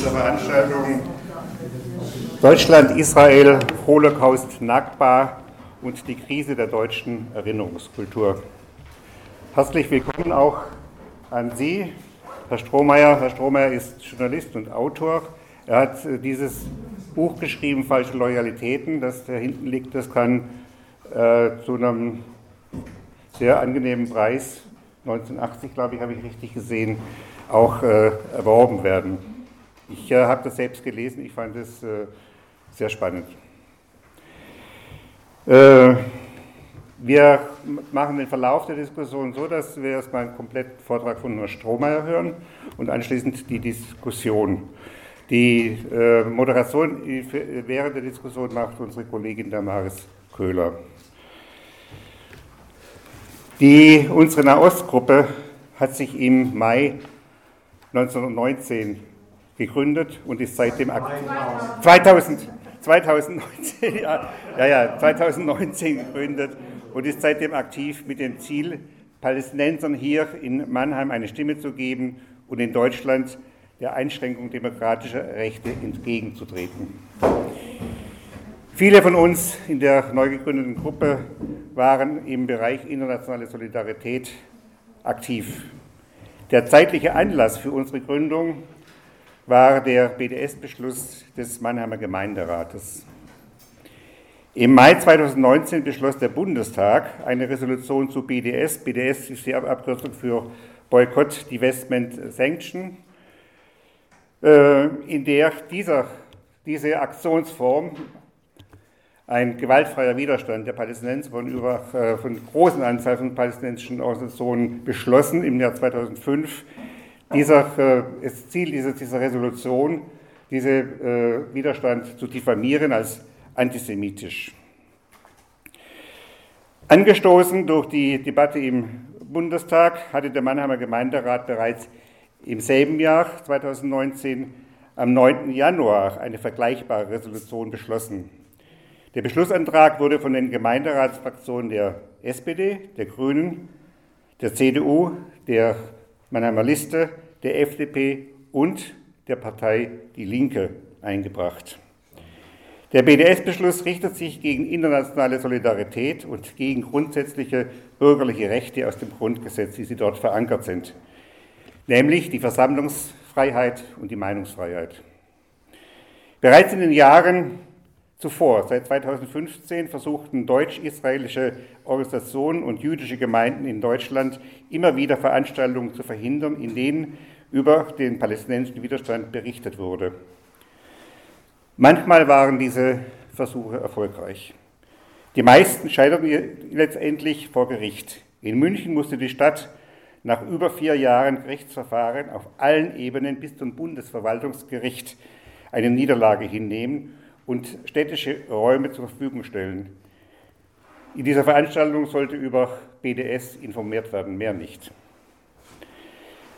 unserer Veranstaltung Deutschland, Israel, Holocaust, Nakba und die Krise der deutschen Erinnerungskultur. Herzlich willkommen auch an Sie, Herr Strohmeier. Herr Strohmeier ist Journalist und Autor. Er hat äh, dieses Buch geschrieben, Falsche Loyalitäten, das da hinten liegt. Das kann äh, zu einem sehr angenehmen Preis, 1980 glaube ich, habe ich richtig gesehen, auch äh, erworben werden. Ich äh, habe das selbst gelesen, ich fand es äh, sehr spannend. Äh, wir machen den Verlauf der Diskussion so, dass wir erstmal einen kompletten Vortrag von Herrn Strohmeier hören und anschließend die Diskussion. Die äh, Moderation während der Diskussion macht unsere Kollegin Damaris Köhler. Die, unsere Nahostgruppe hat sich im Mai 1919 gegründet und ist seitdem aktiv. 2000, 2019, ja, ja, ja, 2019 gegründet und ist seitdem aktiv mit dem Ziel, Palästinensern hier in Mannheim eine Stimme zu geben und in Deutschland der Einschränkung demokratischer Rechte entgegenzutreten. Viele von uns in der neu gegründeten Gruppe waren im Bereich internationale Solidarität aktiv. Der zeitliche Anlass für unsere Gründung war der BDS-Beschluss des Mannheimer Gemeinderates. Im Mai 2019 beschloss der Bundestag eine Resolution zu BDS. BDS ist die Abkürzung für Boykott, Divestment, Sanction, äh, in der dieser, diese Aktionsform ein gewaltfreier Widerstand der Palästinenser von, über, äh, von großen Anzahl von palästinensischen Organisationen beschlossen im Jahr 2005. Dieser, äh, das Ziel dieser, dieser Resolution, diesen äh, Widerstand zu diffamieren als antisemitisch. Angestoßen durch die Debatte im Bundestag hatte der Mannheimer Gemeinderat bereits im selben Jahr 2019 am 9. Januar eine vergleichbare Resolution beschlossen. Der Beschlussantrag wurde von den Gemeinderatsfraktionen der SPD, der Grünen, der CDU, der Mannheimer Liste, der FDP und der Partei Die Linke eingebracht. Der BDS-Beschluss richtet sich gegen internationale Solidarität und gegen grundsätzliche bürgerliche Rechte aus dem Grundgesetz, wie sie dort verankert sind, nämlich die Versammlungsfreiheit und die Meinungsfreiheit. Bereits in den Jahren Zuvor, seit 2015, versuchten deutsch-israelische Organisationen und jüdische Gemeinden in Deutschland immer wieder Veranstaltungen zu verhindern, in denen über den palästinensischen Widerstand berichtet wurde. Manchmal waren diese Versuche erfolgreich. Die meisten scheiterten letztendlich vor Gericht. In München musste die Stadt nach über vier Jahren Gerichtsverfahren auf allen Ebenen bis zum Bundesverwaltungsgericht eine Niederlage hinnehmen und städtische Räume zur Verfügung stellen. In dieser Veranstaltung sollte über BDS informiert werden, mehr nicht.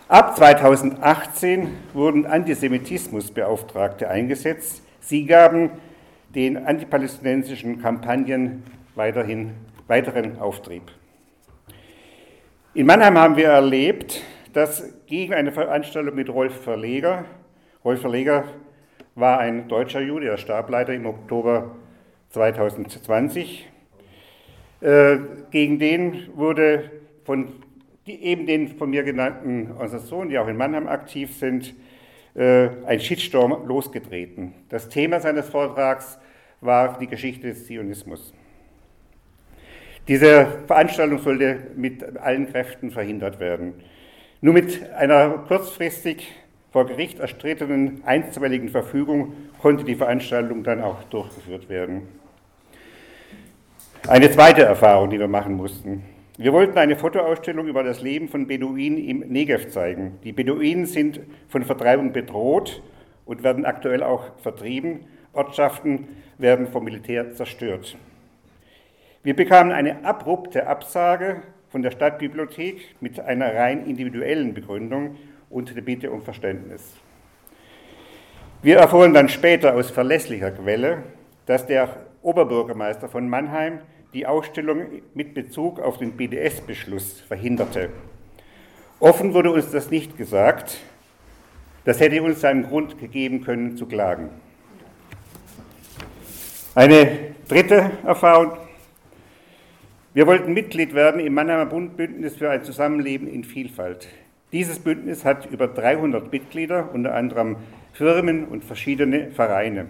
Ab 2018 wurden Antisemitismusbeauftragte eingesetzt. Sie gaben den antipalästinensischen Kampagnen weiterhin weiteren Auftrieb. In Mannheim haben wir erlebt, dass gegen eine Veranstaltung mit Rolf Verleger, Rolf Verleger war ein deutscher Jude, er starb leider im Oktober 2020. Äh, gegen den wurde von die, eben den von mir genannten Organisationen, die auch in Mannheim aktiv sind, äh, ein Shitstorm losgetreten. Das Thema seines Vortrags war die Geschichte des Zionismus. Diese Veranstaltung sollte mit allen Kräften verhindert werden. Nur mit einer kurzfristig vor Gericht erstrittenen einstweiligen Verfügung konnte die Veranstaltung dann auch durchgeführt werden. Eine zweite Erfahrung, die wir machen mussten. Wir wollten eine Fotoausstellung über das Leben von Beduinen im Negev zeigen. Die Beduinen sind von Vertreibung bedroht und werden aktuell auch vertrieben. Ortschaften werden vom Militär zerstört. Wir bekamen eine abrupte Absage von der Stadtbibliothek mit einer rein individuellen Begründung und der Bitte um Verständnis. Wir erfuhren dann später aus verlässlicher Quelle, dass der Oberbürgermeister von Mannheim die Ausstellung mit Bezug auf den BDS-Beschluss verhinderte. Offen wurde uns das nicht gesagt. Das hätte uns einen Grund gegeben können zu klagen. Eine dritte Erfahrung. Wir wollten Mitglied werden im Mannheimer Bundbündnis für ein Zusammenleben in Vielfalt. Dieses Bündnis hat über 300 Mitglieder, unter anderem Firmen und verschiedene Vereine.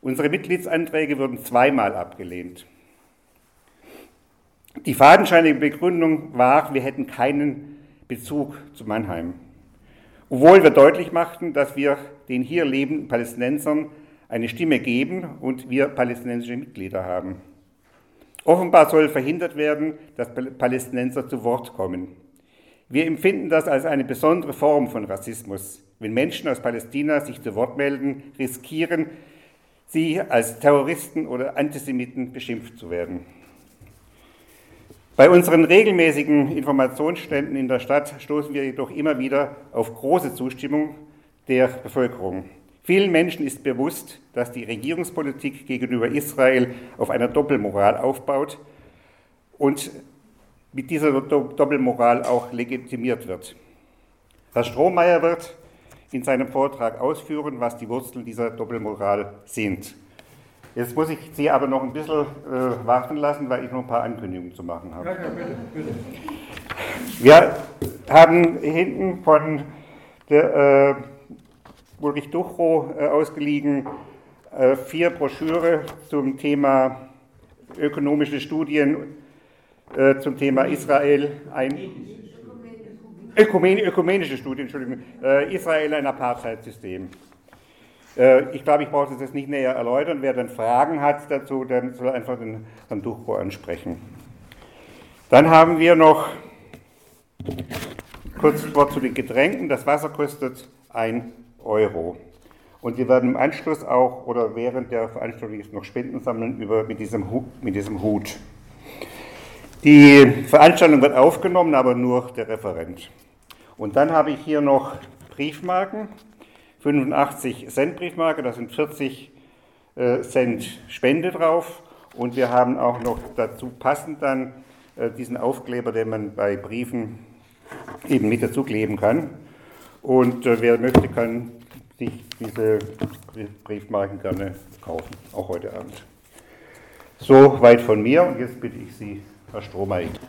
Unsere Mitgliedsanträge wurden zweimal abgelehnt. Die fadenscheinige Begründung war, wir hätten keinen Bezug zu Mannheim. Obwohl wir deutlich machten, dass wir den hier lebenden Palästinensern eine Stimme geben und wir palästinensische Mitglieder haben. Offenbar soll verhindert werden, dass Palästinenser zu Wort kommen. Wir empfinden das als eine besondere Form von Rassismus. Wenn Menschen aus Palästina sich zu Wort melden, riskieren sie als Terroristen oder Antisemiten beschimpft zu werden. Bei unseren regelmäßigen Informationsständen in der Stadt stoßen wir jedoch immer wieder auf große Zustimmung der Bevölkerung. Vielen Menschen ist bewusst, dass die Regierungspolitik gegenüber Israel auf einer Doppelmoral aufbaut und mit dieser Doppelmoral auch legitimiert wird. Herr Strohmeier wird in seinem Vortrag ausführen, was die Wurzeln dieser Doppelmoral sind. Jetzt muss ich Sie aber noch ein bisschen äh, warten lassen, weil ich noch ein paar Ankündigungen zu machen habe. Ja, ja, bitte, bitte. Wir haben hinten von der äh, Ulrich Duchrow äh, ausgeliehen äh, vier Broschüre zum Thema ökonomische Studien äh, zum Thema Israel. Ein, Ökumen, ökumenische Studien, Entschuldigung, äh, Israel ein Apartheidsystem. Äh, ich glaube, ich brauche das jetzt nicht näher erläutern. Wer dann Fragen hat dazu, dann soll einfach den Herrn Duchro ansprechen. Dann haben wir noch kurz ein Wort zu den Getränken. Das Wasser kostet 1 Euro. Und wir werden im Anschluss auch oder während der Veranstaltung noch Spenden sammeln über, mit, diesem mit diesem Hut. Die Veranstaltung wird aufgenommen, aber nur der Referent. Und dann habe ich hier noch Briefmarken, 85 Cent Briefmarke, da sind 40 äh, Cent Spende drauf. Und wir haben auch noch dazu passend dann äh, diesen Aufkleber, den man bei Briefen eben mit dazu kleben kann. Und äh, wer möchte, kann sich diese Briefmarken gerne kaufen, auch heute Abend. So weit von mir und jetzt bitte ich Sie, Herr Strohmeier.